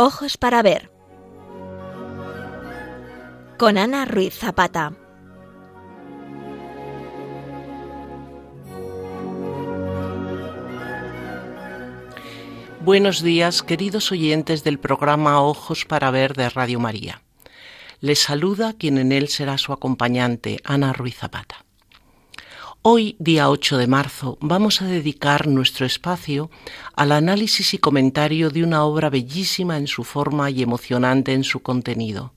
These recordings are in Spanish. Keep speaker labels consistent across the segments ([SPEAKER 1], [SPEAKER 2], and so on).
[SPEAKER 1] Ojos para ver. Con Ana Ruiz Zapata.
[SPEAKER 2] Buenos días, queridos oyentes del programa Ojos para Ver de Radio María. Les saluda quien en él será su acompañante, Ana Ruiz Zapata. Hoy, día 8 de marzo, vamos a dedicar nuestro espacio al análisis y comentario de una obra bellísima en su forma y emocionante en su contenido.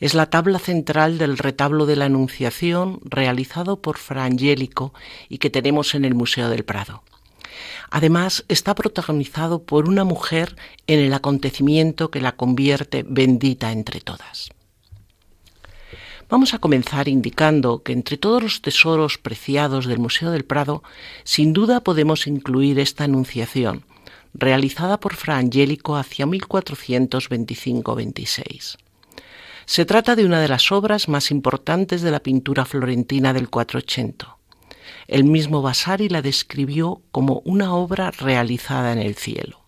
[SPEAKER 2] Es la tabla central del retablo de la Anunciación realizado por Fra Angelico y que tenemos en el Museo del Prado. Además, está protagonizado por una mujer en el acontecimiento que la convierte bendita entre todas. Vamos a comenzar indicando que entre todos los tesoros preciados del Museo del Prado, sin duda podemos incluir esta anunciación, realizada por Fra Angelico hacia 1425-26. Se trata de una de las obras más importantes de la pintura florentina del 480. El mismo Vasari la describió como una obra realizada en el cielo.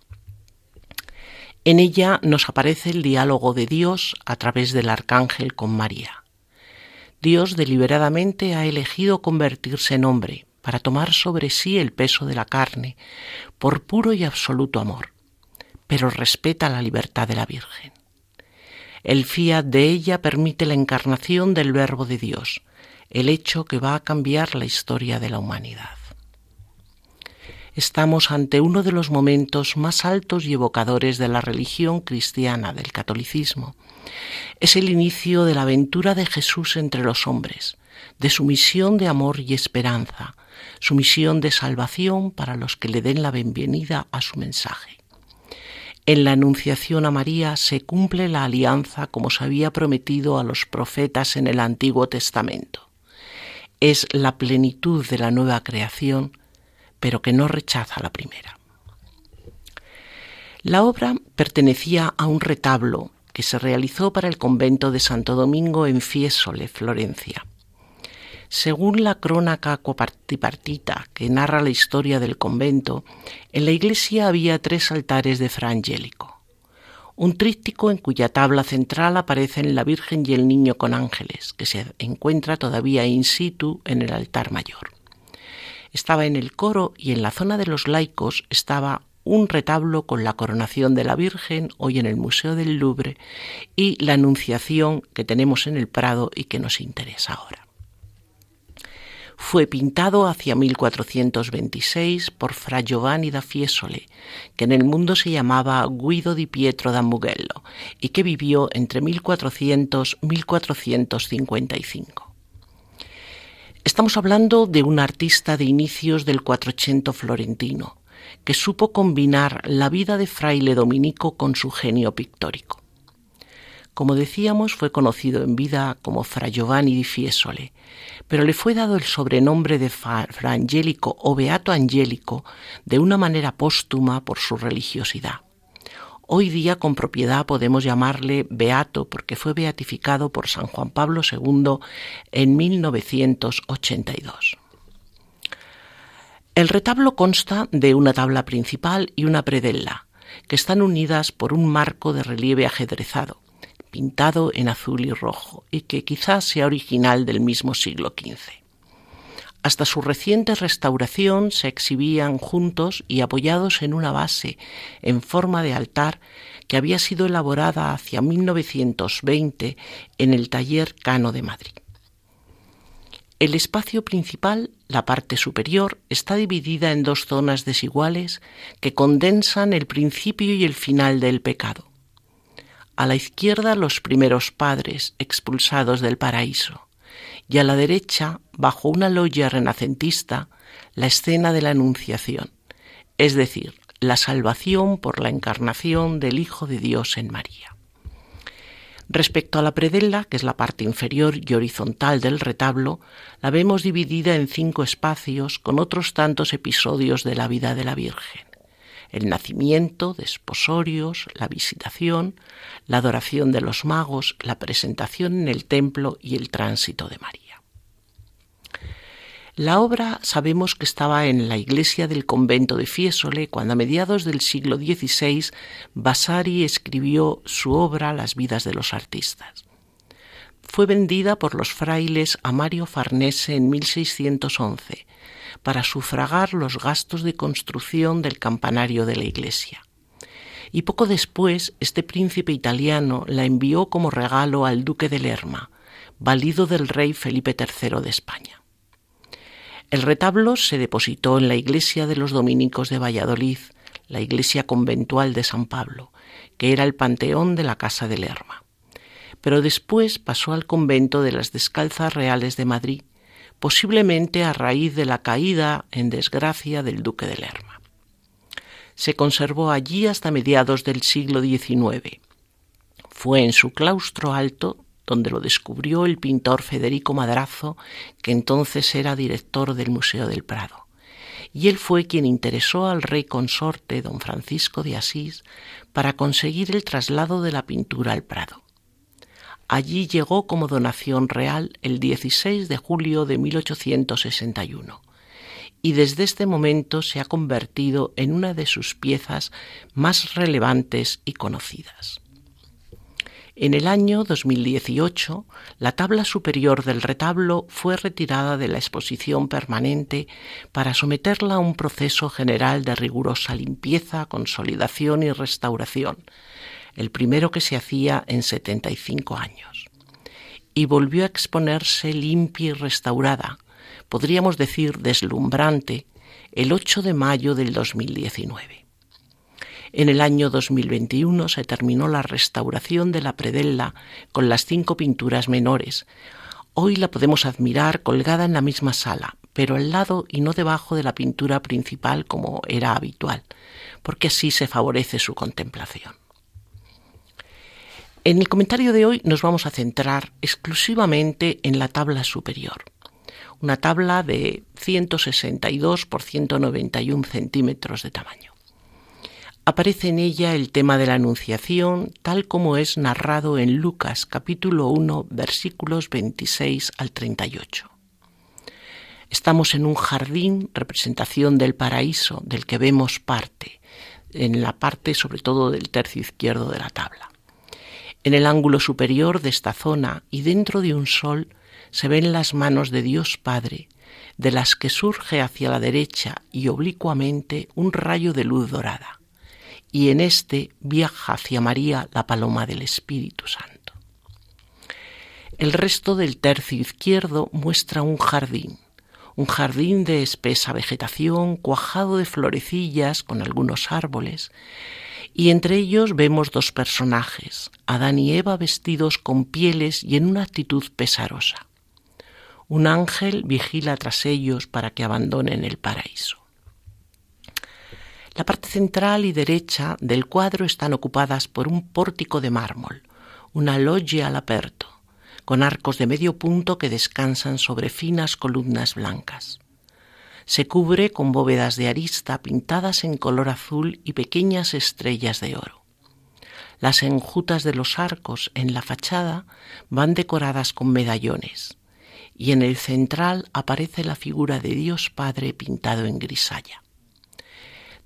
[SPEAKER 2] En ella nos aparece el diálogo de Dios a través del arcángel con María. Dios deliberadamente ha elegido convertirse en hombre para tomar sobre sí el peso de la carne por puro y absoluto amor, pero respeta la libertad de la Virgen. El fiat de ella permite la encarnación del Verbo de Dios, el hecho que va a cambiar la historia de la humanidad. Estamos ante uno de los momentos más altos y evocadores de la religión cristiana, del catolicismo. Es el inicio de la aventura de Jesús entre los hombres, de su misión de amor y esperanza, su misión de salvación para los que le den la bienvenida a su mensaje. En la Anunciación a María se cumple la alianza como se había prometido a los profetas en el Antiguo Testamento es la plenitud de la nueva creación, pero que no rechaza la primera. La obra pertenecía a un retablo que se realizó para el convento de Santo Domingo en Fiesole, Florencia. Según la crónica copartipartita que narra la historia del convento, en la iglesia había tres altares de Fra Angélico un tríptico en cuya tabla central aparecen la Virgen y el Niño con ángeles, que se encuentra todavía in situ en el altar mayor. Estaba en el coro y en la zona de los laicos estaba un retablo con la coronación de la Virgen, hoy en el Museo del Louvre, y la Anunciación que tenemos en el Prado y que nos interesa ahora fue pintado hacia 1426 por Fra Giovanni da Fiesole, que en el mundo se llamaba Guido di Pietro da Mugello y que vivió entre 1400 y 1455. Estamos hablando de un artista de inicios del Quattrocento florentino, que supo combinar la vida de fraile dominico con su genio pictórico. Como decíamos, fue conocido en vida como Fra Giovanni di Fiesole, pero le fue dado el sobrenombre de Fra Angelico o Beato Angelico de una manera póstuma por su religiosidad. Hoy día con propiedad podemos llamarle Beato porque fue beatificado por San Juan Pablo II en 1982. El retablo consta de una tabla principal y una predella, que están unidas por un marco de relieve ajedrezado pintado en azul y rojo, y que quizás sea original del mismo siglo XV. Hasta su reciente restauración se exhibían juntos y apoyados en una base en forma de altar que había sido elaborada hacia 1920 en el taller Cano de Madrid. El espacio principal, la parte superior, está dividida en dos zonas desiguales que condensan el principio y el final del pecado a la izquierda los primeros padres expulsados del paraíso y a la derecha, bajo una loya renacentista, la escena de la Anunciación, es decir, la salvación por la encarnación del Hijo de Dios en María. Respecto a la predella, que es la parte inferior y horizontal del retablo, la vemos dividida en cinco espacios con otros tantos episodios de la vida de la Virgen el nacimiento, desposorios, la visitación, la adoración de los magos, la presentación en el templo y el tránsito de María. La obra sabemos que estaba en la iglesia del convento de Fiesole cuando a mediados del siglo XVI Vasari escribió su obra Las vidas de los artistas. Fue vendida por los frailes a Mario Farnese en 1611 para sufragar los gastos de construcción del campanario de la iglesia. Y poco después este príncipe italiano la envió como regalo al duque de Lerma, valido del rey Felipe III de España. El retablo se depositó en la iglesia de los dominicos de Valladolid, la iglesia conventual de San Pablo, que era el panteón de la casa de Lerma. Pero después pasó al convento de las Descalzas Reales de Madrid, posiblemente a raíz de la caída en desgracia del duque de Lerma. Se conservó allí hasta mediados del siglo XIX. Fue en su claustro alto donde lo descubrió el pintor Federico Madrazo, que entonces era director del Museo del Prado. Y él fue quien interesó al rey consorte, don Francisco de Asís, para conseguir el traslado de la pintura al Prado. Allí llegó como donación real el 16 de julio de 1861 y desde este momento se ha convertido en una de sus piezas más relevantes y conocidas. En el año 2018, la tabla superior del retablo fue retirada de la exposición permanente para someterla a un proceso general de rigurosa limpieza, consolidación y restauración, el primero que se hacía en 75 años. Y volvió a exponerse limpia y restaurada, podríamos decir deslumbrante, el 8 de mayo del 2019. En el año 2021 se terminó la restauración de la predella con las cinco pinturas menores. Hoy la podemos admirar colgada en la misma sala, pero al lado y no debajo de la pintura principal como era habitual, porque así se favorece su contemplación. En el comentario de hoy nos vamos a centrar exclusivamente en la tabla superior, una tabla de 162 por 191 centímetros de tamaño aparece en ella el tema de la Anunciación tal como es narrado en Lucas capítulo 1 versículos 26 al 38. Estamos en un jardín, representación del paraíso, del que vemos parte, en la parte sobre todo del tercio izquierdo de la tabla. En el ángulo superior de esta zona y dentro de un sol se ven las manos de Dios Padre, de las que surge hacia la derecha y oblicuamente un rayo de luz dorada y en este viaja hacia María la paloma del Espíritu Santo. El resto del tercio izquierdo muestra un jardín, un jardín de espesa vegetación cuajado de florecillas con algunos árboles, y entre ellos vemos dos personajes, Adán y Eva vestidos con pieles y en una actitud pesarosa. Un ángel vigila tras ellos para que abandonen el paraíso. La parte central y derecha del cuadro están ocupadas por un pórtico de mármol, una loggia al aperto, con arcos de medio punto que descansan sobre finas columnas blancas. Se cubre con bóvedas de arista pintadas en color azul y pequeñas estrellas de oro. Las enjutas de los arcos en la fachada van decoradas con medallones, y en el central aparece la figura de Dios Padre pintado en grisalla.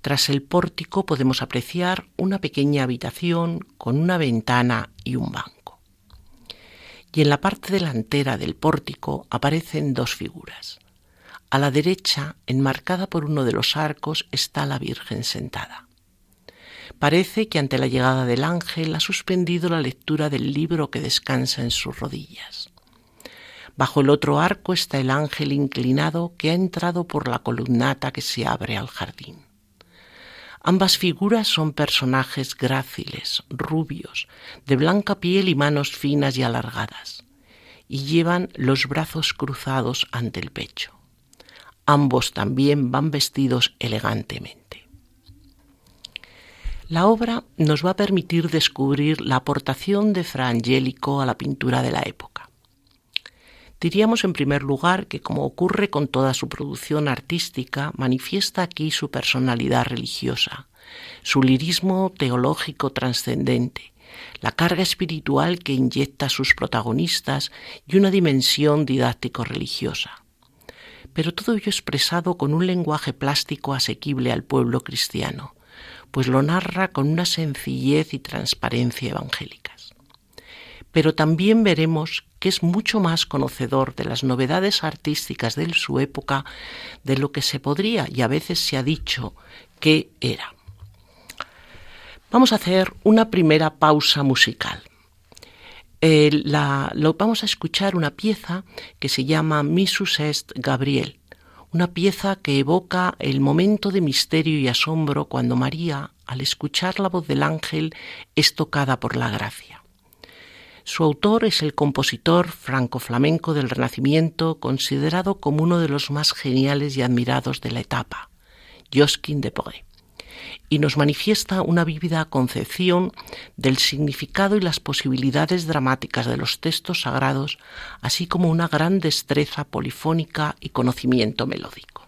[SPEAKER 2] Tras el pórtico podemos apreciar una pequeña habitación con una ventana y un banco. Y en la parte delantera del pórtico aparecen dos figuras. A la derecha, enmarcada por uno de los arcos, está la Virgen sentada. Parece que ante la llegada del ángel ha suspendido la lectura del libro que descansa en sus rodillas. Bajo el otro arco está el ángel inclinado que ha entrado por la columnata que se abre al jardín. Ambas figuras son personajes gráciles, rubios, de blanca piel y manos finas y alargadas, y llevan los brazos cruzados ante el pecho. Ambos también van vestidos elegantemente. La obra nos va a permitir descubrir la aportación de Fra Angelico a la pintura de la época. Diríamos en primer lugar que, como ocurre con toda su producción artística, manifiesta aquí su personalidad religiosa, su lirismo teológico trascendente, la carga espiritual que inyecta a sus protagonistas y una dimensión didáctico-religiosa. pero todo ello expresado con un lenguaje plástico asequible al pueblo cristiano, pues lo narra con una sencillez y transparencia evangélicas. Pero también veremos que es mucho más conocedor de las novedades artísticas de su época de lo que se podría y a veces se ha dicho que era. Vamos a hacer una primera pausa musical. Eh, lo, vamos a escuchar una pieza que se llama Misus est Gabriel, una pieza que evoca el momento de misterio y asombro cuando María, al escuchar la voz del ángel, es tocada por la gracia. Su autor es el compositor franco-flamenco del Renacimiento, considerado como uno de los más geniales y admirados de la etapa, Josquin de Poe y nos manifiesta una vívida concepción del significado y las posibilidades dramáticas de los textos sagrados, así como una gran destreza polifónica y conocimiento melódico.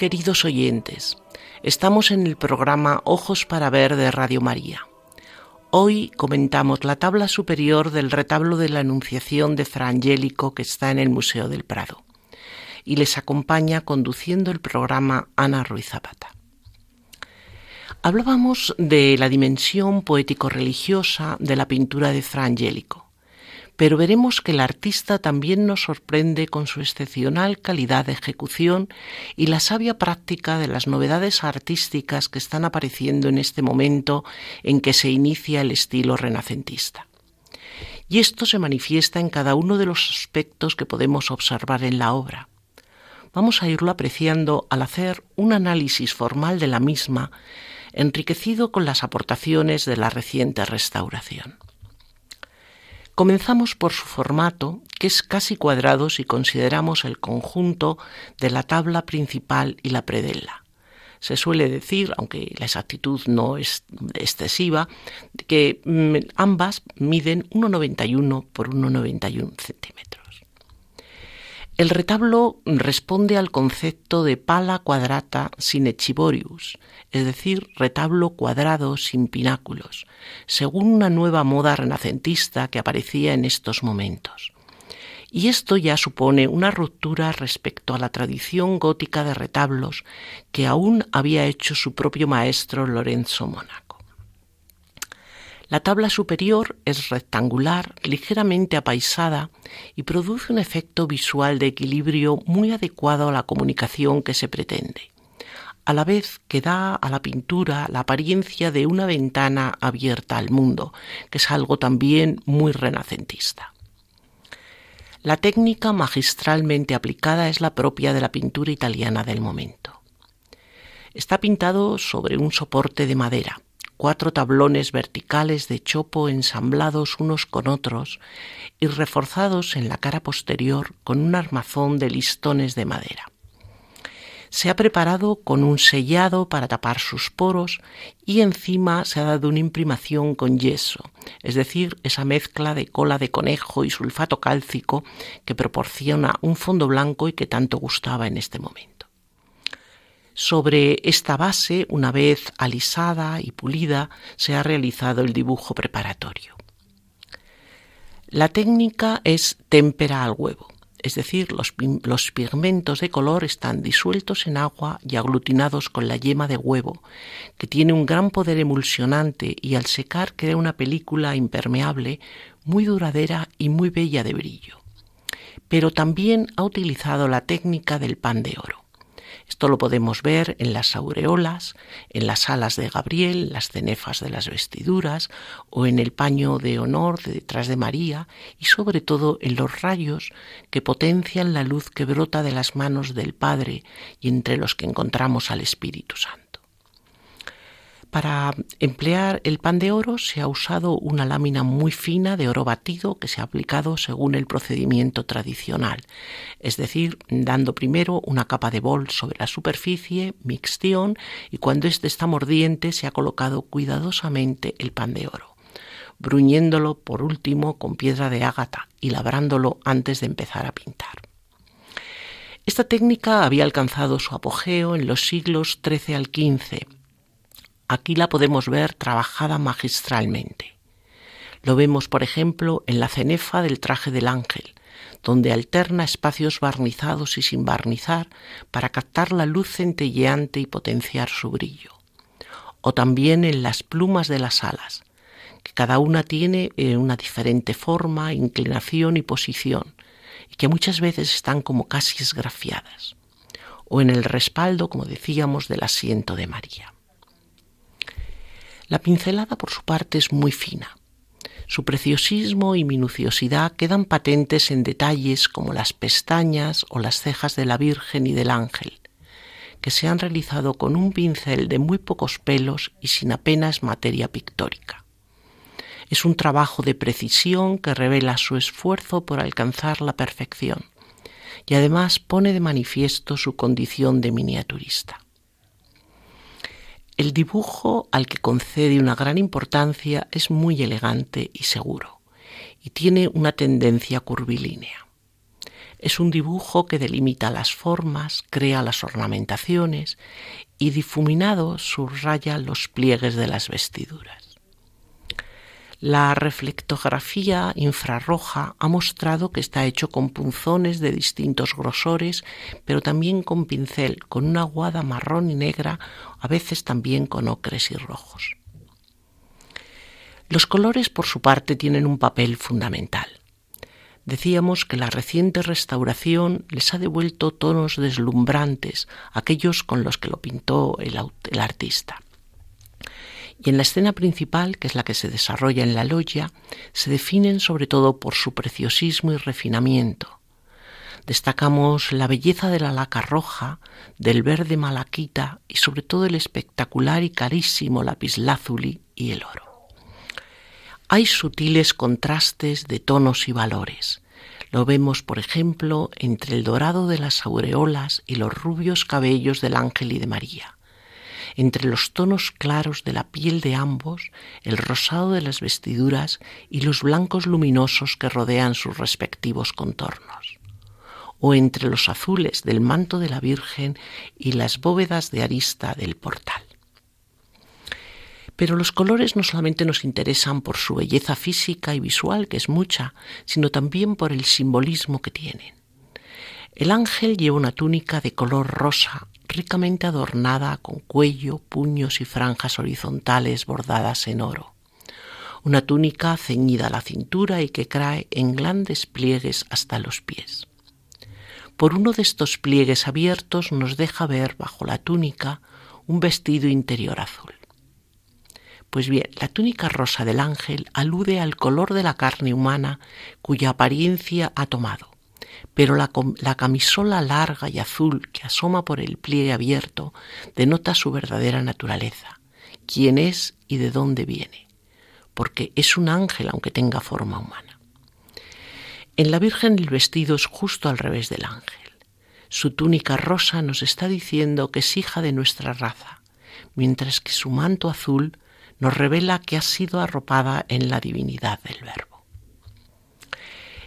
[SPEAKER 2] Queridos oyentes, estamos en el programa Ojos para Ver de Radio María. Hoy comentamos la tabla superior del retablo de la Anunciación de Fra Angélico que está en el Museo del Prado. Y les acompaña conduciendo el programa Ana Ruiz Zapata. Hablábamos de la dimensión poético-religiosa de la pintura de Fra Angélico pero veremos que el artista también nos sorprende con su excepcional calidad de ejecución y la sabia práctica de las novedades artísticas que están apareciendo en este momento en que se inicia el estilo renacentista. Y esto se manifiesta en cada uno de los aspectos que podemos observar en la obra. Vamos a irlo apreciando al hacer un análisis formal de la misma, enriquecido con las aportaciones de la reciente restauración. Comenzamos por su formato, que es casi cuadrado si consideramos el conjunto de la tabla principal y la predela. Se suele decir, aunque la exactitud no es excesiva, que mm, ambas miden 1,91 por 1,91 centímetros. El retablo responde al concepto de pala quadrata sin echiborius, es decir, retablo cuadrado sin pináculos, según una nueva moda renacentista que aparecía en estos momentos. Y esto ya supone una ruptura respecto a la tradición gótica de retablos que aún había hecho su propio maestro Lorenzo Mónaco. La tabla superior es rectangular, ligeramente apaisada y produce un efecto visual de equilibrio muy adecuado a la comunicación que se pretende, a la vez que da a la pintura la apariencia de una ventana abierta al mundo, que es algo también muy renacentista. La técnica magistralmente aplicada es la propia de la pintura italiana del momento. Está pintado sobre un soporte de madera, cuatro tablones verticales de chopo ensamblados unos con otros y reforzados en la cara posterior con un armazón de listones de madera. Se ha preparado con un sellado para tapar sus poros y encima se ha dado una imprimación con yeso, es decir, esa mezcla de cola de conejo y sulfato cálcico que proporciona un fondo blanco y que tanto gustaba en este momento. Sobre esta base, una vez alisada y pulida, se ha realizado el dibujo preparatorio. La técnica es témpera al huevo es decir, los, pigmentos de color están disueltos en agua y aglutinados con la yema de huevo, que tiene un gran poder emulsionante y al secar crea una película impermeable muy duradera y muy bella de brillo. Pero también ha utilizado la técnica del pan de oro. Esto lo podemos ver en las aureolas, en las alas de Gabriel, las cenefas de las vestiduras o en el paño de honor de detrás de María y sobre todo en los rayos que potencian la luz que brota de las manos del Padre y entre los que encontramos al Espíritu Santo. Para emplear el pan de oro se ha usado una lámina muy fina de oro batido que se ha aplicado según el procedimiento tradicional, es decir, dando primero una capa de bol sobre la superficie, mixtión, y cuando éste está mordiente se ha colocado cuidadosamente el pan de oro, bruñéndolo por último con piedra de ágata y labrándolo antes de empezar a pintar. Esta técnica había alcanzado su apogeo en los siglos XIII al XV Aquí la podemos ver trabajada magistralmente. Lo vemos, por ejemplo, en la cenefa del traje del ángel, donde alterna espacios barnizados y sin barnizar para captar la luz centelleante y potenciar su brillo. O también en las plumas de las alas, que cada una tiene eh, una diferente forma, inclinación y posición, y que muchas veces están como casi esgrafiadas. O en el respaldo, como decíamos, del asiento de María. La pincelada, por su parte, es muy fina. Su preciosismo y minuciosidad quedan patentes en detalles como las pestañas o las cejas de la Virgen y del ángel, que se han realizado con un pincel de muy pocos pelos y sin apenas materia pictórica. Es un trabajo de precisión que revela su esfuerzo por alcanzar la perfección y además pone de manifiesto su condición de miniaturista. El dibujo al que concede una gran importancia es muy elegante y seguro, y tiene una tendencia curvilínea. Es un dibujo que delimita las formas, crea las ornamentaciones y difuminado subraya los pliegues de las vestiduras. La reflectografía infrarroja ha mostrado que está hecho con punzones de distintos grosores, pero también con pincel, con una aguada marrón y negra, a veces también con ocres y rojos. Los colores, por su parte, tienen un papel fundamental. Decíamos que la reciente restauración les ha devuelto tonos deslumbrantes, aquellos con los que lo pintó el, el artista. Y en la escena principal, que es la que se desarrolla en la logia, se definen sobre todo por su preciosismo y refinamiento. Destacamos la belleza de la laca roja, del verde malaquita y sobre todo el espectacular y carísimo lapislázuli y el oro. Hay sutiles contrastes de tonos y valores. Lo vemos, por ejemplo, entre el dorado de las aureolas y los rubios cabellos del ángel y de María entre los tonos claros de la piel de ambos, el rosado de las vestiduras y los blancos luminosos que rodean sus respectivos contornos, o entre los azules del manto de la Virgen y las bóvedas de arista del portal. Pero los colores no solamente nos interesan por su belleza física y visual, que es mucha, sino también por el simbolismo que tienen. El ángel lleva una túnica de color rosa ricamente adornada con cuello, puños y franjas horizontales bordadas en oro. Una túnica ceñida a la cintura y que cae en grandes pliegues hasta los pies. Por uno de estos pliegues abiertos nos deja ver bajo la túnica un vestido interior azul. Pues bien, la túnica rosa del ángel alude al color de la carne humana cuya apariencia ha tomado pero la, camisola larga y azul que asoma por el pliegue abierto denota su verdadera naturaleza, quién es y de dónde viene, porque es un ángel aunque tenga forma humana. En la Virgen el vestido es justo al revés del ángel. Su túnica rosa nos está diciendo que es hija de nuestra raza, mientras que su manto azul nos revela que ha sido arropada en la divinidad del Verbo.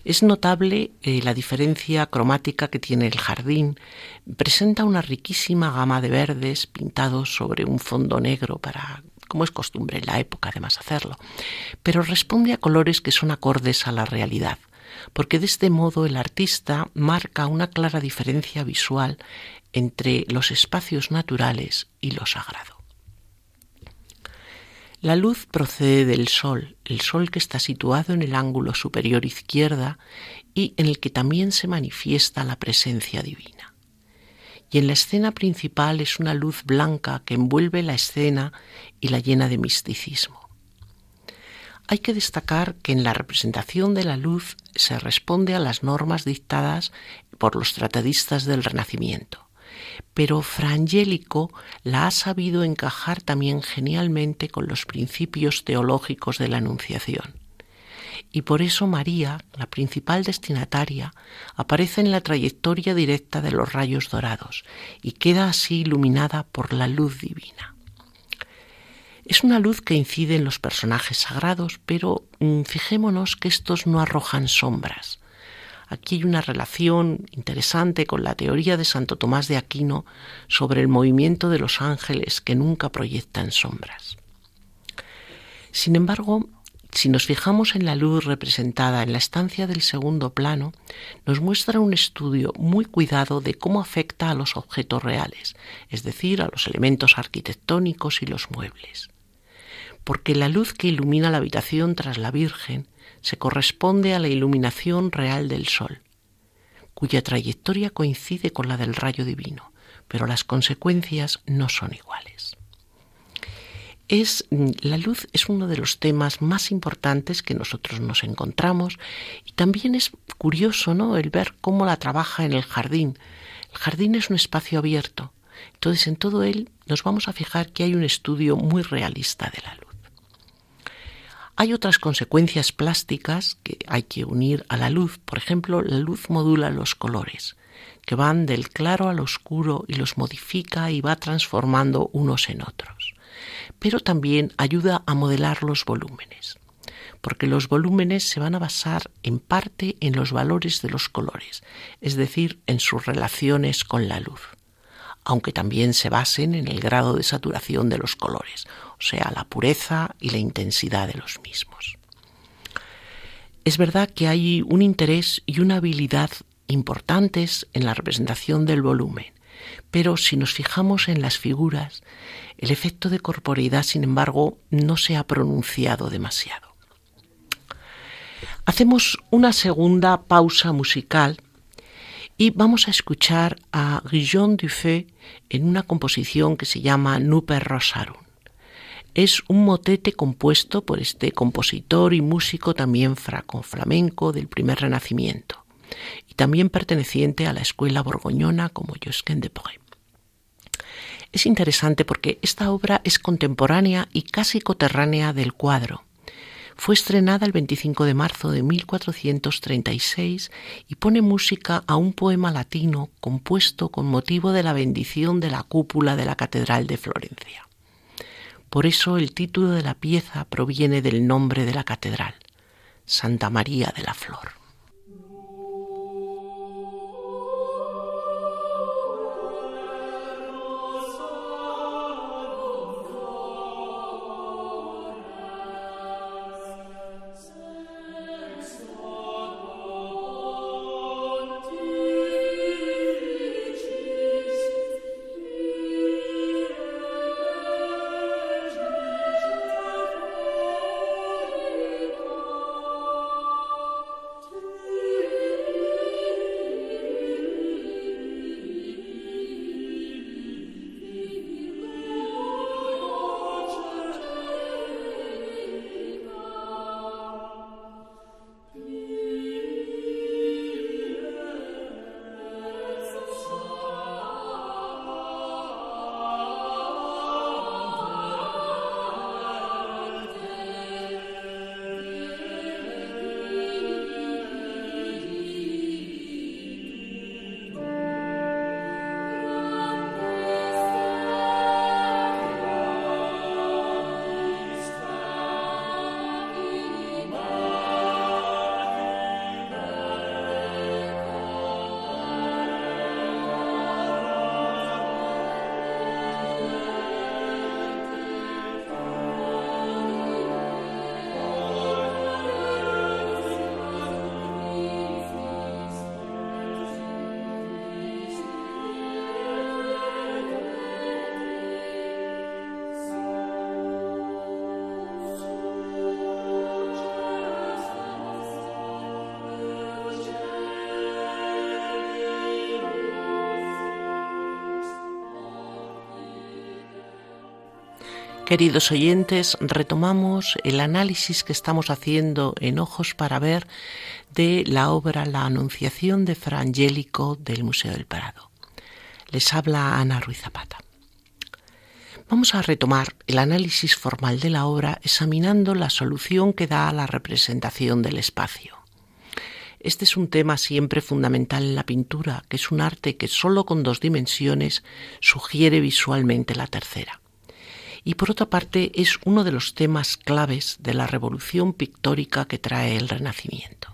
[SPEAKER 2] Es notable eh, la diferencia cromática que tiene el jardín. Presenta una riquísima gama de verdes pintados sobre un fondo negro para como es costumbre en la época además hacerlo, pero responde a colores que son acordes a la realidad, porque de este modo el artista marca una clara diferencia visual entre los espacios naturales y lo sagrado. La luz procede del Sol, el Sol que está situado en el ángulo superior izquierda y en el que también se manifiesta la presencia divina. Y en la escena principal es una luz blanca que envuelve la escena y la llena de misticismo. Hay que destacar que en la representación de la luz se responde a las normas dictadas por los tratadistas del Renacimiento pero Frangélico la ha sabido encajar también genialmente con los principios teológicos de la Anunciación. Y por eso María, la principal destinataria, aparece en la trayectoria directa de los rayos dorados y queda así iluminada por la luz divina. Es una luz que incide en los personajes sagrados, pero mm, fijémonos que estos no arrojan sombras, Aquí hay una relación interesante con la teoría de Santo Tomás de Aquino sobre el movimiento de los ángeles que nunca proyectan sombras. Sin embargo, si nos fijamos en la luz representada en la estancia del segundo plano, nos muestra un estudio muy cuidado de cómo afecta a los objetos reales, es decir, a los elementos arquitectónicos y los muebles. Porque la luz que ilumina la habitación tras la Virgen se corresponde a la iluminación real del Sol, cuya trayectoria coincide con la del rayo divino, pero las consecuencias no son iguales. Es, la luz es uno de los temas más importantes que nosotros nos encontramos y también es curioso ¿no? el ver cómo la trabaja en el jardín. El jardín es un espacio abierto, entonces en todo él nos vamos a fijar que hay un estudio muy realista de la luz. Hay otras consecuencias plásticas que hay que unir a la luz. Por ejemplo, la luz modula los colores, que van del claro al oscuro y los modifica y va transformando unos en otros. Pero también ayuda a modelar los volúmenes, porque los volúmenes se van a basar en parte en los valores de los colores, es decir, en sus relaciones con la luz aunque también se basen en el grado de saturación de los colores, o sea, la pureza y la intensidad de los mismos. Es verdad que hay un interés y una habilidad importantes en la representación del volumen, pero si nos fijamos en las figuras, el efecto de corporeidad, sin embargo, no se ha pronunciado demasiado. Hacemos una segunda pausa musical y vamos a escuchar a Guillaume Dufay en una composición que se llama Nuper Rosarum. Es un motete compuesto por este compositor y músico también flamenco del primer renacimiento y también perteneciente a la escuela borgoñona como Josquin de Pré. Es interesante porque esta obra es contemporánea y casi coterránea del cuadro fue estrenada el 25 de marzo de 1436 y pone música a un poema latino compuesto con motivo de la bendición de la cúpula de la Catedral de Florencia. Por eso el título de la pieza proviene del nombre de la catedral, Santa María de la Flor. Queridos oyentes, retomamos el análisis que estamos haciendo en Ojos para Ver de la obra La Anunciación de Fra Angélico del Museo del Prado. Les habla Ana Ruiz Zapata. Vamos a retomar el análisis formal de la obra examinando la solución que da a la representación del espacio. Este es un tema siempre fundamental en la pintura, que es un arte que solo con dos dimensiones sugiere visualmente la tercera y por otra parte es uno de los temas claves de la revolución pictórica que trae el Renacimiento.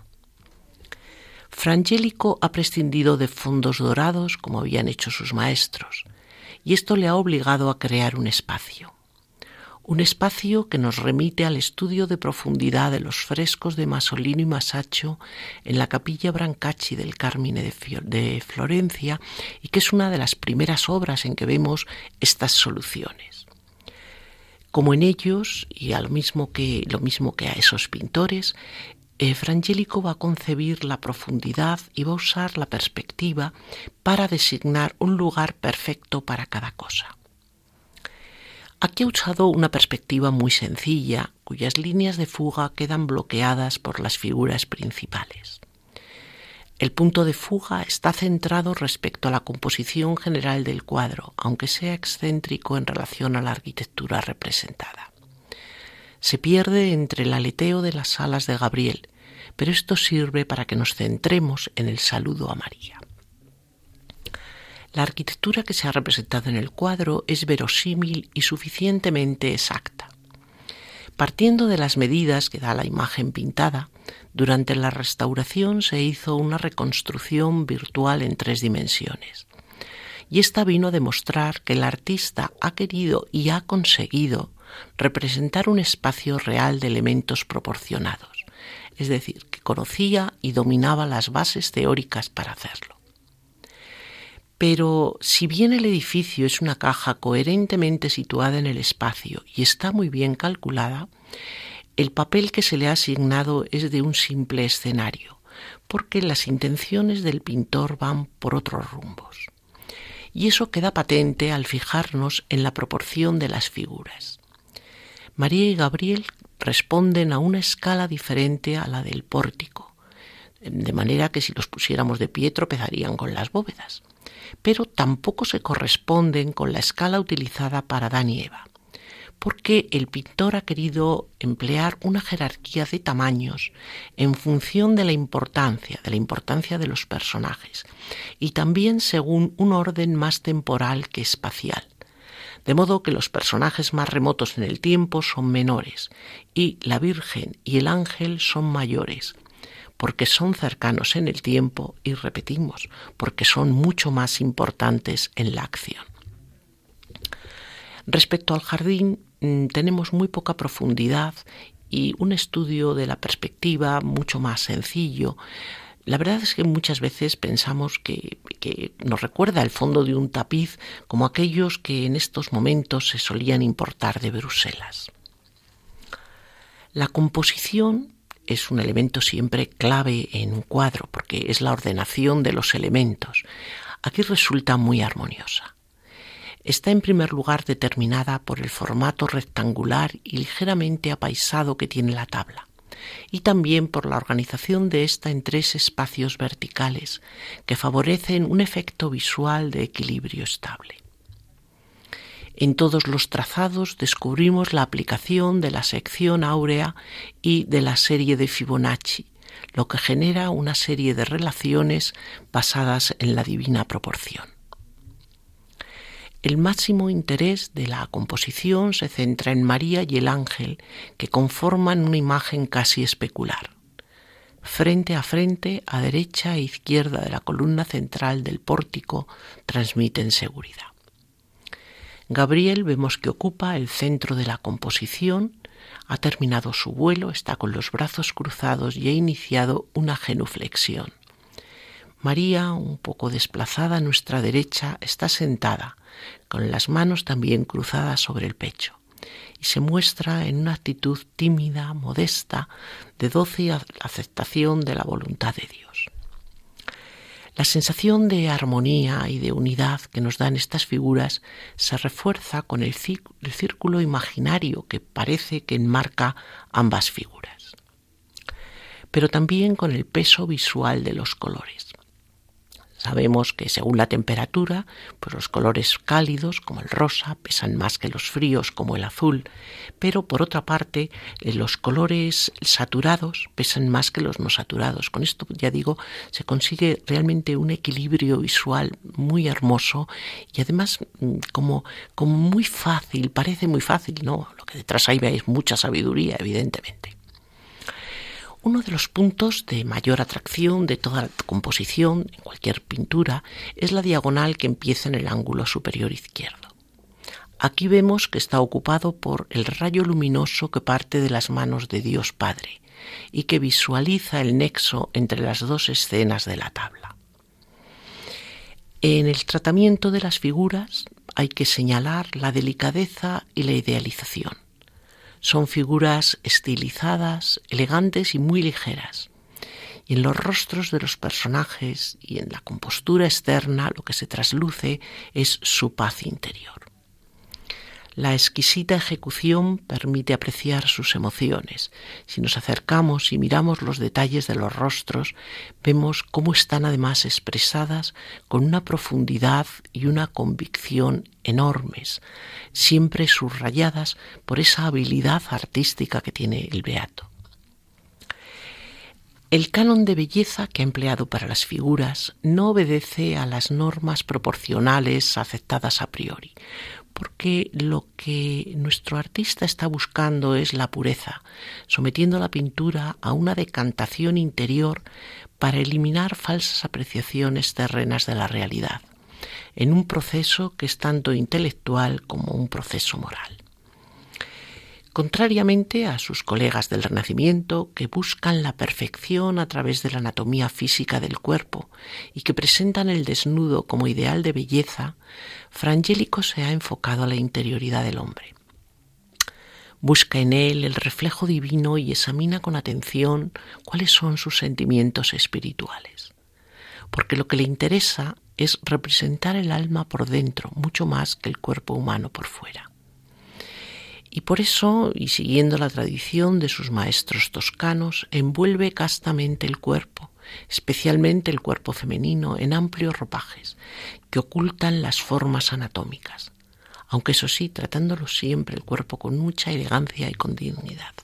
[SPEAKER 2] Frangélico ha prescindido de fondos dorados como habían hecho sus maestros, y esto le ha obligado a crear un espacio. Un espacio que nos remite al estudio de profundidad de los frescos de Masolino y Masaccio en la capilla Brancacci del Carmine de, Florencia y que es una de las primeras obras en que vemos estas soluciones como en ellos, y a lo mismo que, lo mismo que a esos pintores, eh, Frangélico va a concebir la profundidad y va a usar la perspectiva para designar un lugar perfecto para cada cosa. Aquí ha usado una perspectiva muy sencilla, cuyas líneas de fuga quedan bloqueadas por las figuras principales. El punto de fuga está centrado respecto a la composición general del cuadro, aunque sea excéntrico en relación a la arquitectura representada. Se pierde entre el aleteo de las alas de Gabriel, pero esto sirve para que nos centremos en el saludo a María. La arquitectura que se ha representado en el cuadro es verosímil y suficientemente exacta. Partiendo de las medidas que da la imagen pintada, durante la restauración se hizo una reconstrucción virtual en tres dimensiones. Y esta vino a demostrar que el artista ha querido y ha conseguido representar un espacio real de elementos proporcionados, es decir, que conocía y dominaba las bases teóricas para hacerlo. Pero si bien el edificio es una caja coherentemente situada en el espacio y está muy bien calculada, el papel que se le ha asignado es de un simple escenario, porque las intenciones del pintor van por otros rumbos. Y eso queda patente al fijarnos en la proporción de las figuras. María y Gabriel responden a una escala diferente a la del pórtico, de manera que si los pusiéramos de pie tropezarían con las bóvedas pero tampoco se corresponden con la escala utilizada para Adán y Eva, porque el pintor ha querido emplear una jerarquía de tamaños en función de la importancia, de la importancia de los personajes, y también según un orden más temporal que espacial. De modo que los personajes más remotos en el tiempo son menores y la Virgen y el ángel son mayores, porque son cercanos en el tiempo y repetimos, porque son mucho más importantes en la acción. Respecto al jardín, tenemos muy poca profundidad y un estudio de la perspectiva mucho más sencillo. La verdad es que muchas veces pensamos que, que, nos recuerda el fondo de un tapiz como aquellos que en estos momentos se solían importar de Bruselas. La composición es un elemento siempre clave en un cuadro porque es la ordenación de los elementos. Aquí resulta muy armoniosa. Está en primer lugar determinada por el formato rectangular y ligeramente apaisado que tiene la tabla, y también por la organización de esta en tres espacios verticales que favorecen un efecto visual de equilibrio estable. En todos los trazados descubrimos la aplicación de la sección áurea y de la serie de Fibonacci, lo que genera una serie de relaciones basadas en la divina proporción. El máximo interés de la composición se centra en María y el ángel, que conforman una imagen casi especular. Frente a frente, a derecha e izquierda de la columna central del pórtico, transmiten seguridad. Gabriel vemos que ocupa el centro de la composición, ha terminado su vuelo, está con los brazos cruzados y ha iniciado una genuflexión. María, un poco desplazada a nuestra derecha, está sentada, con las manos también cruzadas sobre el pecho, y se muestra en una actitud tímida, modesta, de dócil aceptación de la voluntad de Dios. La sensación de armonía y de unidad que nos dan estas figuras se refuerza con el, círculo imaginario que parece que enmarca ambas figuras, pero también con el peso visual de los colores. Sabemos que según la temperatura, pues los colores cálidos, como el rosa, pesan más que los fríos, como el azul, pero por otra parte, eh, los colores saturados pesan más que los no saturados. Con esto, ya digo, se consigue realmente un equilibrio visual muy hermoso y además mm, como, como muy fácil, parece muy fácil, ¿no? Lo que detrás hay es mucha sabiduría, evidentemente. Uno de los puntos de mayor atracción de toda la composición, en cualquier pintura, es la diagonal que empieza en el ángulo superior izquierdo. Aquí vemos que está ocupado por el rayo luminoso que parte de las manos de Dios Padre y que visualiza el nexo entre las dos escenas de la tabla. En el tratamiento de las figuras hay que señalar la delicadeza y la idealización. Son figuras estilizadas, elegantes y muy ligeras. Y en los rostros de los personajes y en la compostura externa lo que se trasluce es su paz interior. La exquisita ejecución permite apreciar sus emociones. Si nos acercamos y miramos los detalles de los rostros, vemos cómo están además expresadas con una profundidad y una convicción enormes, siempre subrayadas por esa habilidad artística que tiene el beato. El canon de belleza que ha empleado para las figuras no obedece a las normas proporcionales aceptadas a priori, porque lo que nuestro artista está buscando es la pureza, sometiendo la pintura a una decantación interior para eliminar falsas apreciaciones terrenas de la realidad, en un proceso que es tanto intelectual como un proceso moral contrariamente a sus colegas del Renacimiento que buscan la perfección a través de la anatomía física del cuerpo y que presentan el desnudo como ideal de belleza, Frangélico se ha enfocado a la interioridad del hombre. Busca en él el reflejo divino y examina con atención cuáles son sus sentimientos espirituales. Porque lo que le interesa es representar el alma por dentro mucho más que el cuerpo humano por fuera. Y por eso, y siguiendo la tradición de sus maestros toscanos, envuelve castamente el cuerpo, especialmente el cuerpo femenino, en amplios ropajes que ocultan las formas anatómicas, aunque eso sí, tratándolo siempre el cuerpo con mucha elegancia y con dignidad.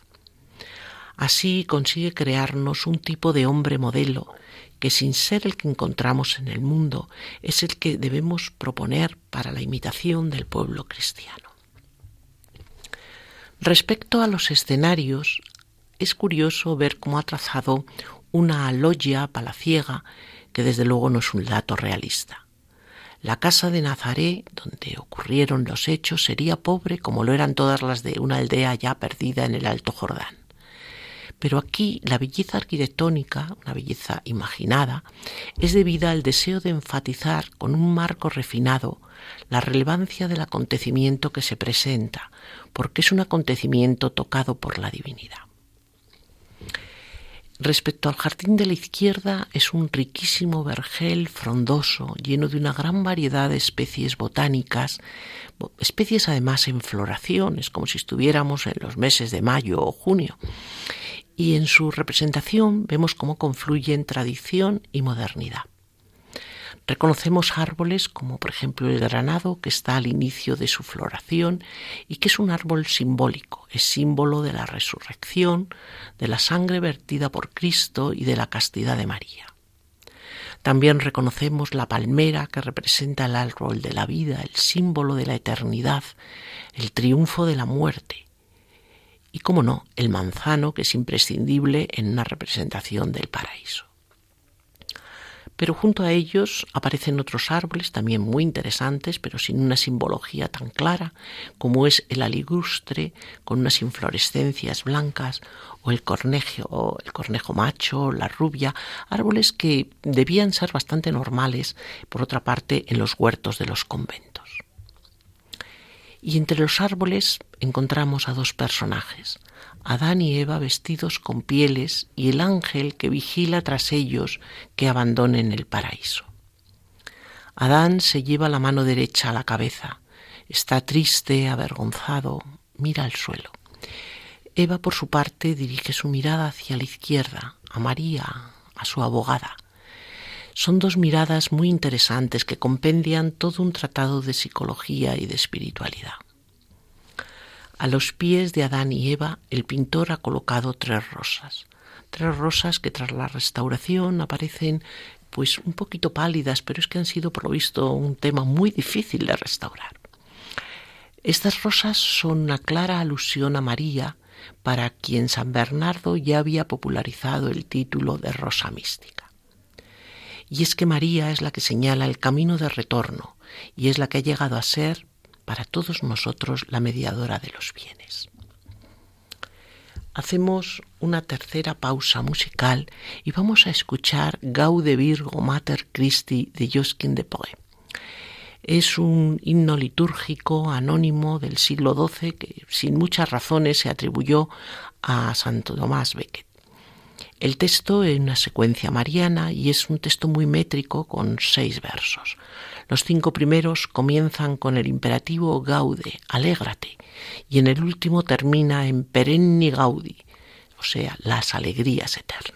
[SPEAKER 2] Así consigue crearnos un tipo de hombre modelo que sin ser el que encontramos en el mundo es el que debemos proponer para la imitación del pueblo cristiano. Respecto a los escenarios, es curioso ver cómo ha trazado una logia palaciega que desde luego no es un dato realista. La casa de Nazaret, donde ocurrieron los hechos, sería pobre como lo eran todas las de una aldea ya perdida en el Alto Jordán. Pero aquí la belleza arquitectónica, una belleza imaginada, es debida al deseo de enfatizar con un marco refinado la relevancia del acontecimiento que se presenta, porque es un acontecimiento tocado por la divinidad. Respecto al jardín de la izquierda es un riquísimo vergel frondoso, lleno de una gran variedad de especies botánicas, especies además en floraciones, como si estuviéramos en los meses de mayo o junio. Y en su representación vemos cómo confluyen tradición y modernidad. Reconocemos árboles como por ejemplo el granado que está al inicio de su floración y que es un árbol simbólico, es símbolo de la resurrección, de la sangre vertida por Cristo y de la castidad de María. También reconocemos la palmera que representa el árbol de la vida, el símbolo de la eternidad, el triunfo de la muerte. Y, como no, el manzano que es imprescindible en una representación del paraíso pero junto a ellos aparecen otros árboles también muy interesantes, pero sin una simbología tan clara, como es el aligustre con unas inflorescencias blancas, o el cornejo, el cornejo macho, la rubia, árboles que debían ser bastante normales, por otra parte, en los huertos de los conventos. Y entre los árboles encontramos a dos personajes, Adán y Eva vestidos con pieles y el ángel que vigila tras ellos que abandonen el paraíso. Adán se lleva la mano derecha a la cabeza, está triste, avergonzado, mira al suelo. Eva, por su parte, dirige su mirada hacia la izquierda, a María, a su abogada. Son dos miradas muy interesantes que compendian todo un tratado de psicología y de espiritualidad. A los pies de Adán y Eva, el pintor ha colocado tres rosas. Tres rosas que tras la restauración aparecen pues un poquito pálidas, pero es que han sido por lo visto un tema muy difícil de restaurar. Estas rosas son una clara alusión a María, para quien San Bernardo ya había popularizado el título de rosa mística. Y es que María es la que señala el camino de retorno y es la que ha llegado a ser para todos nosotros la mediadora de los bienes hacemos una tercera pausa musical y vamos a escuchar Gaude Virgo Mater Christi de Josquin de Poe. Es un himno litúrgico anónimo del siglo XII que sin muchas razones se atribuyó a Santo Tomás Becket. El texto es una secuencia mariana y es un texto muy métrico con seis versos. Los cinco primeros comienzan con el imperativo gaude, alégrate, y en el último termina en perenni gaudi, o sea, las alegrías eternas.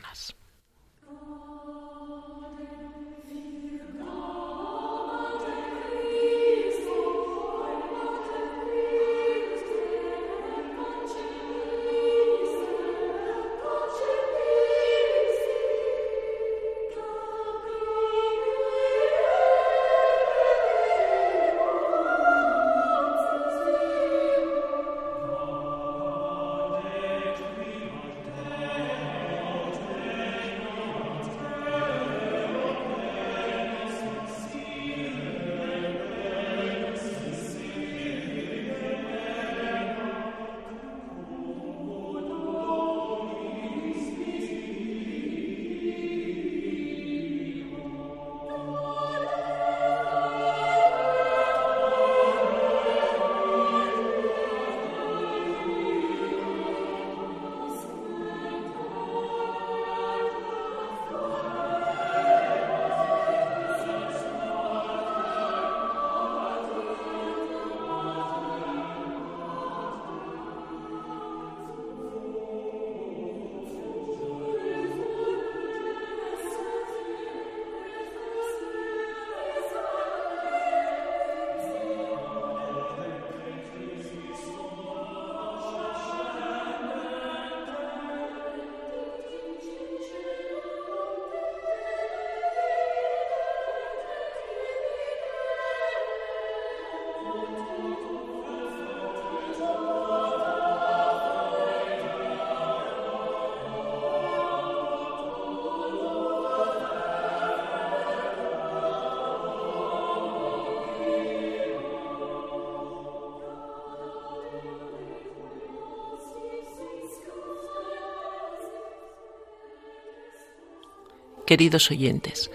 [SPEAKER 2] Queridos oyentes.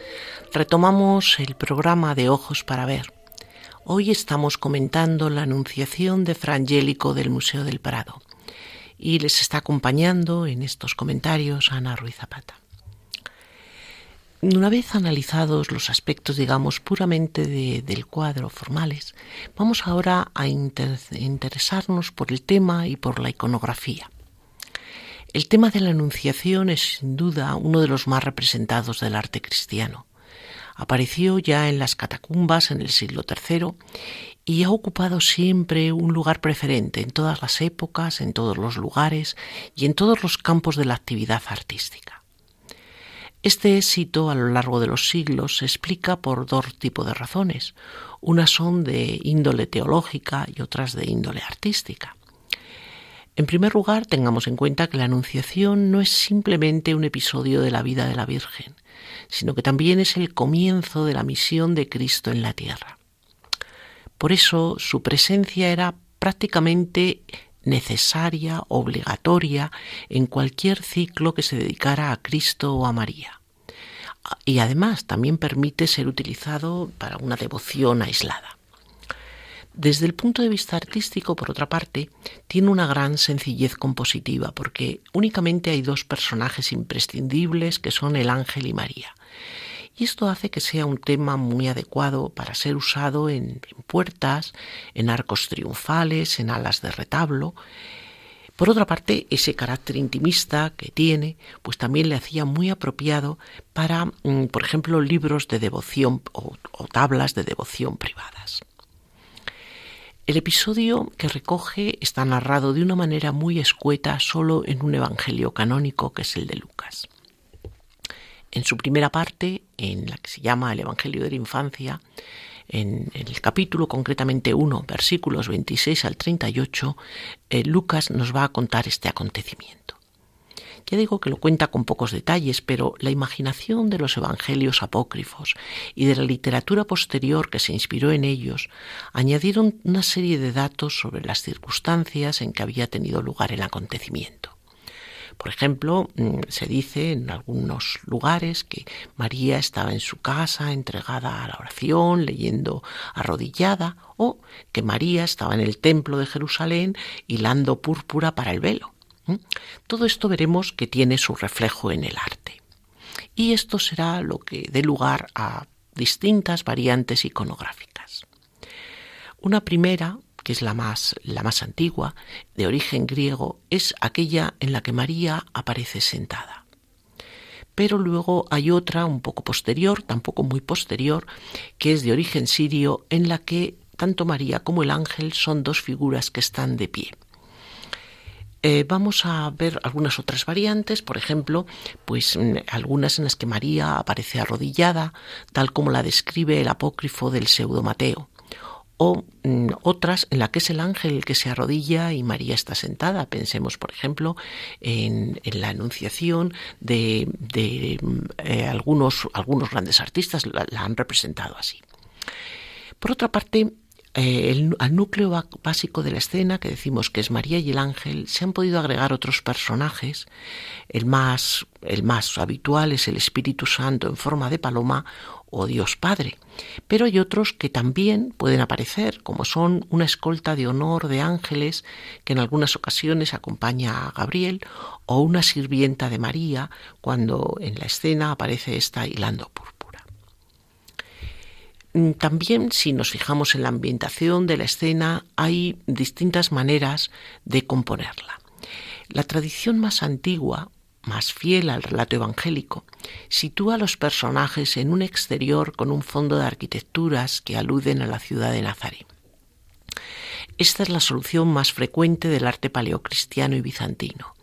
[SPEAKER 2] Retomamos el programa de Ojos para Ver. Hoy estamos comentando la Anunciación de Frangélico del Museo del Prado y les está acompañando en estos comentarios Ana Ruiz Zapata. Una vez analizados los aspectos, digamos, puramente del cuadro formales, vamos ahora a interesarnos por el tema y por la iconografía. El tema de la Anunciación es sin duda uno de los más representados del arte cristiano. Apareció ya en las catacumbas en el siglo III y ha ocupado siempre un lugar preferente en todas las épocas, en todos los lugares y en todos los campos de la actividad artística. Este éxito a lo largo de los siglos se explica por dos tipos de razones. Unas son de índole teológica y otras de índole artística. En primer lugar, tengamos en cuenta que la Anunciación no es simplemente un episodio de la vida de la Virgen, sino que también es el comienzo de la misión de Cristo en la tierra. Por eso su presencia era prácticamente necesaria, obligatoria, en cualquier ciclo que se dedicara a Cristo o a María. Y además también permite ser utilizado para una devoción aislada. Desde el punto de vista artístico, por otra parte, tiene una gran sencillez compositiva, porque únicamente hay dos personajes imprescindibles que son el ángel y María. Y esto hace que sea un tema muy adecuado para ser usado en, puertas, en arcos triunfales, en alas de retablo. Por otra parte, ese carácter intimista que tiene, pues también le hacía muy apropiado para, mm, por ejemplo, libros de devoción o tablas de devoción privadas. El episodio que recoge está narrado de una manera muy escueta solo en un evangelio canónico que es el de Lucas. En su primera parte, en la que se llama el Evangelio de la Infancia, en, el capítulo concretamente 1, versículos 26 al 38, eh, Lucas nos va a contar este acontecimiento. Ya digo que lo cuenta con pocos detalles, pero la imaginación de los evangelios apócrifos y de la literatura posterior que se inspiró en ellos añadieron una serie de datos sobre las circunstancias en que había tenido lugar el acontecimiento. Por ejemplo, mm, se dice en algunos lugares que María estaba en su casa entregada a la oración, leyendo arrodillada, o que María estaba en el templo de Jerusalén hilando púrpura para el velo. ¿Mm? Todo esto veremos que tiene su reflejo en el arte. Y esto será lo que dé lugar a distintas variantes iconográficas. Una primera, que es la más, la más antigua, de origen griego, es aquella en la que María aparece sentada. Pero luego hay otra un poco posterior, tampoco muy posterior, que es de origen sirio, en la que tanto María como el ángel son dos figuras que están de pie. Eh, vamos a ver algunas otras variantes, por ejemplo, pues mm, algunas en las que María aparece arrodillada, tal como la describe el apócrifo del pseudo Mateo, o mm, otras en las que es el ángel el que se arrodilla y María está sentada. Pensemos, por ejemplo, en, la anunciación de, mm, eh, algunos, algunos grandes artistas la han representado así. Por otra parte, eh, el, al núcleo básico de la escena, que decimos que es María y el ángel, se han podido agregar otros personajes. El más, el más habitual es el Espíritu Santo en forma de paloma o Dios Padre. Pero hay otros que también pueden aparecer, como son una escolta de honor de ángeles que en algunas ocasiones acompaña a Gabriel, o una sirvienta de María cuando en la escena aparece esta hilando púrpura. Mm, también, si nos fijamos en la ambientación de la escena, hay distintas maneras de componerla. La tradición más antigua, más fiel al relato evangélico, sitúa a los personajes en un exterior con un fondo de arquitecturas que aluden a la ciudad de Nazaret. Esta es la solución más frecuente del arte paleocristiano y bizantino.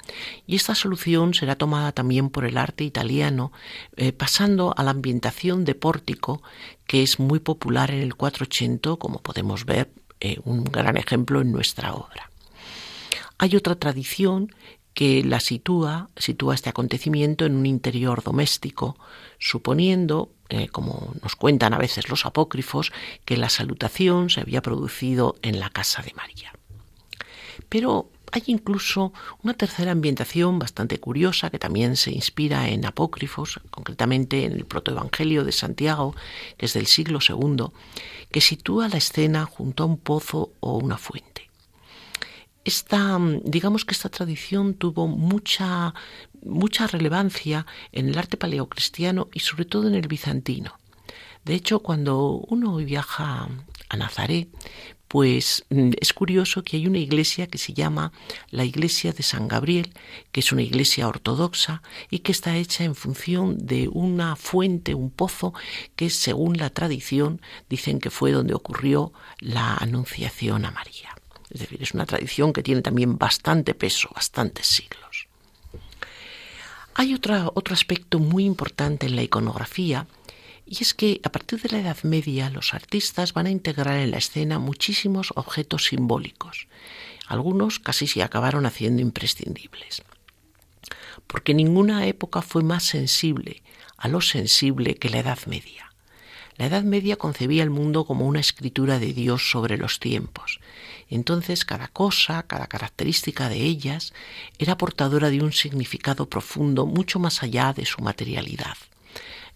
[SPEAKER 2] Y esta solución será tomada también por el arte italiano, eh, pasando a la ambientación de pórtico, que es muy popular en el 480, como podemos ver, eh, un gran ejemplo en nuestra obra. Hay otra tradición que la sitúa, sitúa este acontecimiento en un interior doméstico, suponiendo, eh, como nos cuentan a veces los apócrifos, que la salutación se había producido en la casa de María. Pero hay incluso una tercera ambientación bastante curiosa que también se inspira en apócrifos, concretamente en el protoevangelio de Santiago, que es del siglo II, que sitúa la escena junto a un pozo o una fuente. Esta, digamos que esta tradición tuvo mucha, mucha relevancia en el arte paleocristiano y sobre todo en el bizantino. De hecho, cuando uno viaja a Nazaret, pues mm, es curioso que hay una iglesia que se llama la iglesia de San Gabriel, que es una iglesia ortodoxa y que está hecha en función de una fuente, un pozo, que según la tradición dicen que fue donde ocurrió la anunciación a María. Es decir, es una tradición que tiene también bastante peso, bastantes siglos. Hay otro aspecto muy importante en la iconografía, y es que a partir de la Edad Media los artistas van a integrar en la escena muchísimos objetos simbólicos. Algunos casi se acabaron haciendo imprescindibles. Porque ninguna época fue más sensible a lo sensible que la Edad Media. La Edad Media concebía el mundo como una escritura de Dios sobre los tiempos. Entonces cada cosa, cada característica de ellas era portadora de un significado profundo mucho más allá de su materialidad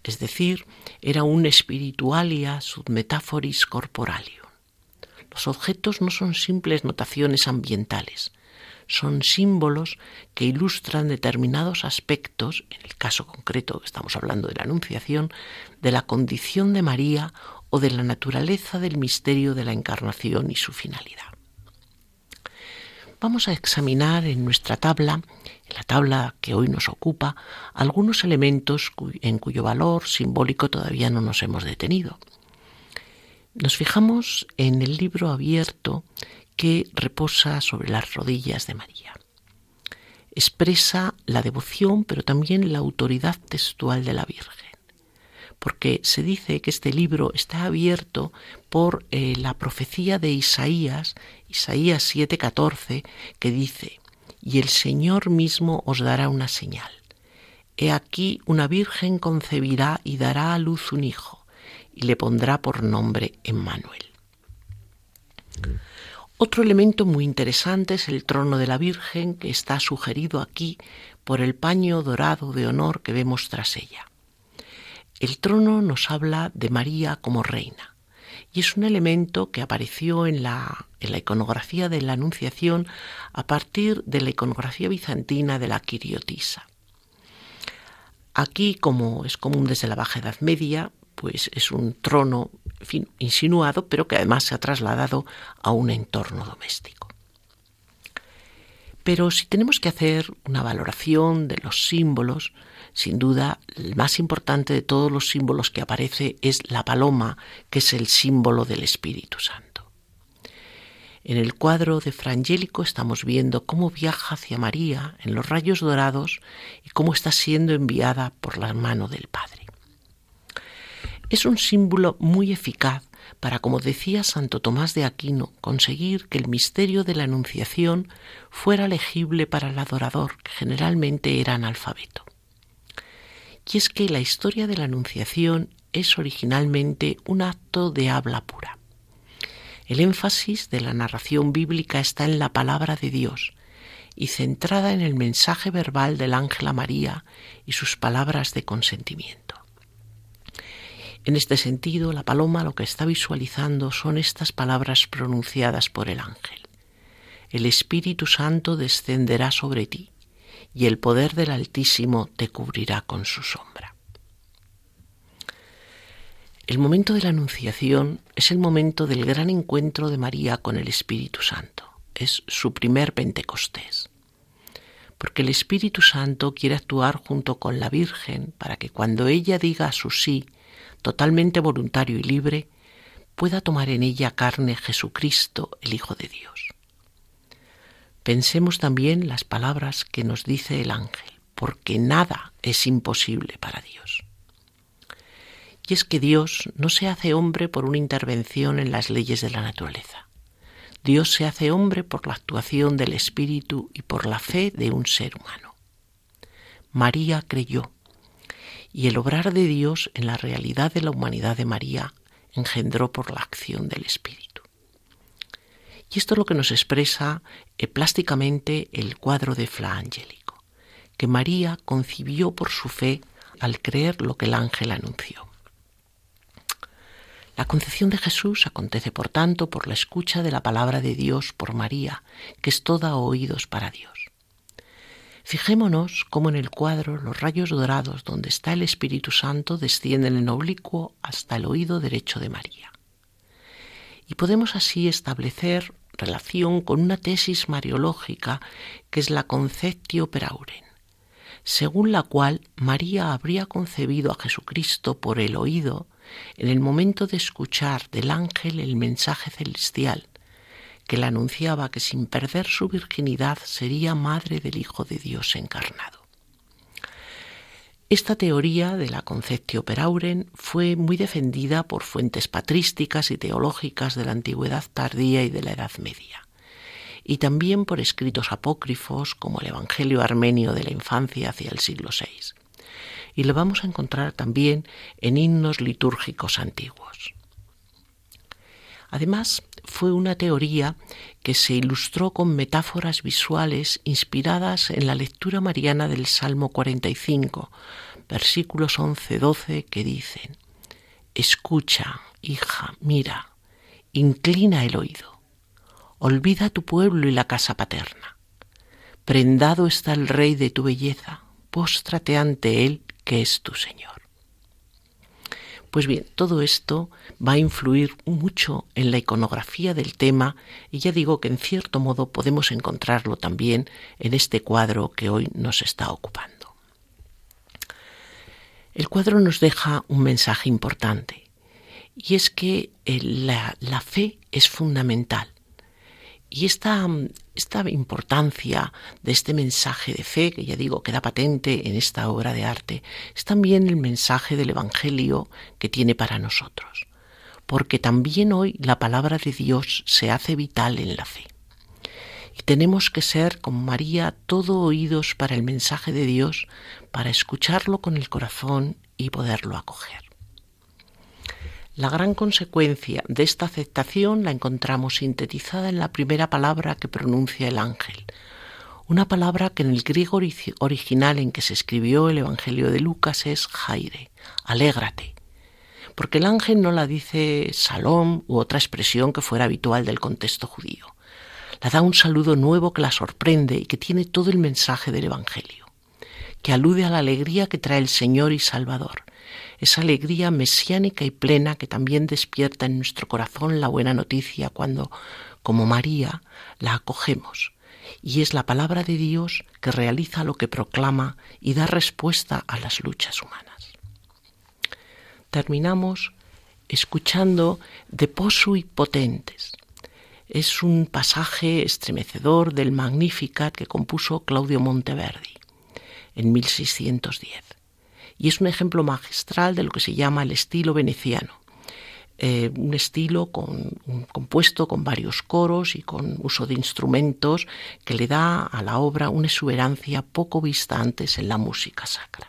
[SPEAKER 2] es decir, era un spiritualia sub corporalium. Los objetos no son simples notaciones ambientales, son símbolos que ilustran determinados aspectos, en el caso concreto estamos hablando de la Anunciación, de la condición de María o de la naturaleza del misterio de la Encarnación y su finalidad. Vamos a examinar en nuestra tabla, en la tabla que hoy nos ocupa, algunos elementos en cuyo valor simbólico todavía no nos hemos detenido. Nos fijamos en el libro abierto que reposa sobre las rodillas de María. Expresa la devoción, pero también la autoridad textual de la Virgen, porque se dice que este libro está abierto por eh, la profecía de Isaías, Isaías 7:14, que dice, y el Señor mismo os dará una señal. He aquí una virgen concebirá y dará a luz un hijo y le pondrá por nombre Emmanuel. Otro elemento muy interesante es el trono de la Virgen que está sugerido aquí por el paño dorado de honor que vemos tras ella. El trono nos habla de María como reina y es un elemento que apareció en la, iconografía de la Anunciación a partir de la iconografía bizantina de la Quiriotisa. Aquí, como es común desde la Baja Edad Media, pues es un trono insinuado, pero que además se ha trasladado a un entorno doméstico. Pero si tenemos que hacer una valoración de los símbolos, sin duda el más importante de todos los símbolos que aparece es la paloma, que es el símbolo del Espíritu Santo. En el cuadro de Frangélico estamos viendo cómo viaja hacia María en los rayos dorados y cómo está siendo enviada por la mano del Padre es un símbolo muy eficaz para, como decía Santo Tomás de Aquino, conseguir que el misterio de la Anunciación fuera legible para el adorador, que generalmente era analfabeto. Y es que la historia de la Anunciación es originalmente un acto de habla pura. El énfasis de la narración bíblica está en la palabra de Dios y centrada en el mensaje verbal del ángel a María y sus palabras de consentimiento. En este sentido, la paloma lo que está visualizando son estas palabras pronunciadas por el ángel. El Espíritu Santo descenderá sobre ti, y el poder del Altísimo te cubrirá con su sombra. El momento de la Anunciación es el momento del gran encuentro de María con el Espíritu Santo. Es su primer Pentecostés. Porque el Espíritu Santo quiere actuar junto con la Virgen para que cuando ella diga su sí totalmente voluntario y libre, pueda tomar en ella carne Jesucristo, el Hijo de Dios. Pensemos también las palabras que nos dice el ángel, porque nada es imposible para Dios. Y es que Dios no se hace hombre por una intervención en las leyes de la naturaleza. Dios se hace hombre por la actuación del Espíritu y por la fe de un ser humano. María creyó y el obrar de Dios en la realidad de la humanidad de María engendró por la acción del Espíritu. Y esto es lo que nos expresa eh, plásticamente el cuadro de Fla Angélico, que María concibió por su fe al creer lo que el ángel anunció. La concepción de Jesús acontece, por tanto, por la escucha de la palabra de Dios por María, que es toda oídos para Dios. Fijémonos cómo en el cuadro los rayos dorados donde está el Espíritu Santo descienden en oblicuo hasta el oído derecho de María. Y podemos así establecer relación con una tesis mariológica que es la Conceptio per auren, según la cual María habría concebido a Jesucristo por el oído en el momento de escuchar del ángel el mensaje celestial que le anunciaba que sin perder su virginidad sería madre del Hijo de Dios encarnado. Esta teoría de la Conceptio per auren fue muy defendida por fuentes patrísticas y teológicas de la antigüedad tardía y de la Edad Media, y también por escritos apócrifos como el Evangelio armenio de la infancia hacia el siglo VI. Y lo vamos a encontrar también en himnos litúrgicos antiguos. Además, fue una teoría que se ilustró con metáforas visuales inspiradas en la lectura mariana del Salmo 45, versículos 11-12 que dicen, Escucha, hija, mira, inclina el oído, olvida tu pueblo y la casa paterna, Prendado está el Rey de tu belleza, póstrate ante Él, que es tu Señor. Pues bien, todo esto va a influir mucho en la iconografía del tema y ya digo que en cierto modo podemos encontrarlo también en este cuadro que hoy nos está ocupando. El cuadro nos deja un mensaje importante y es que eh, la, la fe es fundamental y esta, esta importancia de este mensaje de fe, que ya digo queda patente en esta obra de arte, es también el mensaje del Evangelio que tiene para nosotros, porque también hoy la palabra de Dios se hace vital en la fe. Y tenemos que ser, como María, todo oídos para el mensaje de Dios, para escucharlo con el corazón y poderlo acoger. La gran consecuencia de esta aceptación la encontramos sintetizada en la primera palabra que pronuncia el ángel, una palabra que en el griego original en que se escribió el Evangelio de Lucas es jaire, alégrate, porque el ángel no la dice salón u otra expresión que fuera habitual del contexto judío. La da un saludo nuevo que la sorprende y que tiene todo el mensaje del Evangelio, que alude a la alegría que trae el Señor y Salvador, esa alegría mesiánica y plena que también despierta en nuestro corazón la buena noticia cuando, como María, la acogemos. Y es la palabra de Dios que realiza lo que proclama y da respuesta a las luchas humanas. Terminamos escuchando De Posu y Potentes. Es un pasaje estremecedor del Magnificat que compuso Claudio Monteverdi en 1610 y es un ejemplo magistral de lo que se llama el estilo veneciano. Eh, un estilo compuesto con varios coros y con uso de instrumentos que le da a la obra una exuberancia poco vista antes en la música sacra.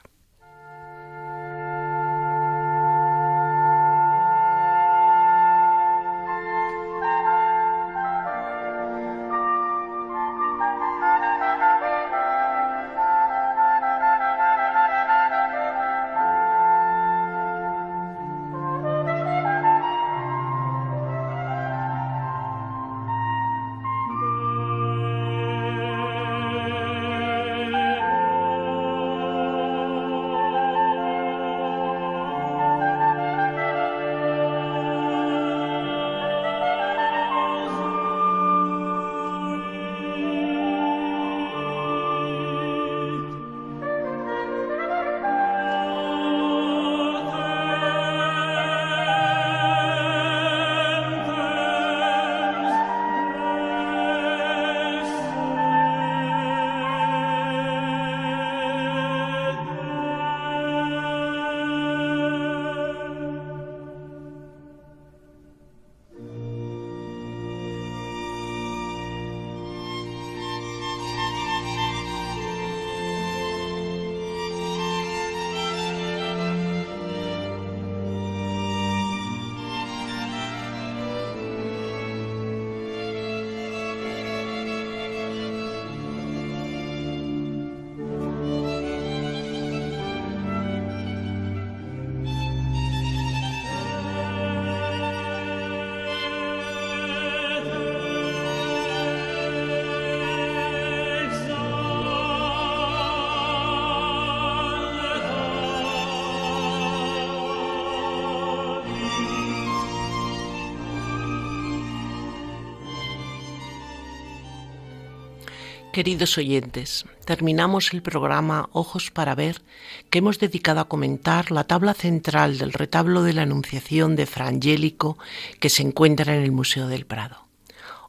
[SPEAKER 2] Queridos oyentes, terminamos el programa Ojos para Ver que hemos dedicado a comentar la tabla central del retablo de la Anunciación de Fra Angélico que se encuentra en el Museo del Prado.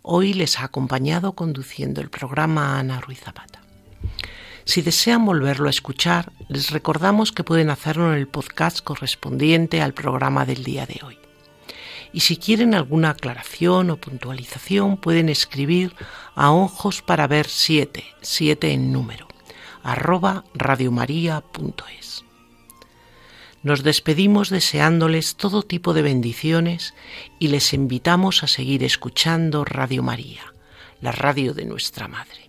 [SPEAKER 2] Hoy les ha acompañado conduciendo el programa Ana Ruiz Zapata. Si desean volverlo a escuchar, les recordamos que pueden hacerlo en el podcast correspondiente al programa del día de hoy y si quieren alguna aclaración o puntualización pueden escribir a ojos para ver 7, 7 en número, arroba radiomaria.es. Nos despedimos deseándoles todo tipo de bendiciones y les invitamos a seguir escuchando Radio María, la radio de nuestra Madre.